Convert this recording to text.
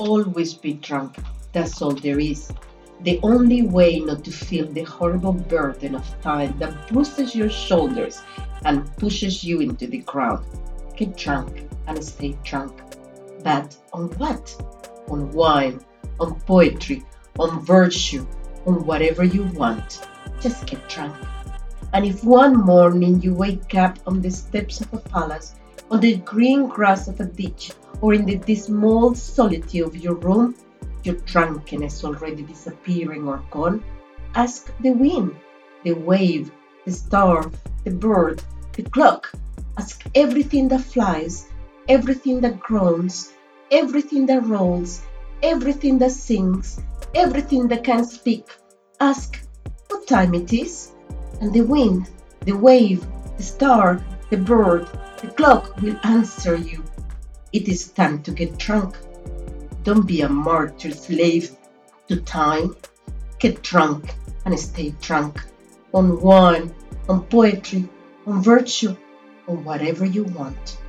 always be drunk. That's all there is. The only way not to feel the horrible burden of time that bruises your shoulders and pushes you into the ground. Get drunk and stay drunk. But on what? On wine, on poetry, on virtue, on whatever you want. Just get drunk. And if one morning you wake up on the steps of a palace, on the green grass of a ditch, or in the dismal solitude of your room, your drunkenness already disappearing or gone, ask the wind, the wave, the star, the bird, the clock. Ask everything that flies, everything that groans, everything that rolls, everything that sings, everything that can speak. Ask what time it is, and the wind, the wave, the star, the bird, the clock will answer you. It is time to get drunk. Don't be a martyr slave to time. Get drunk and stay drunk on wine, on poetry, on virtue, on whatever you want.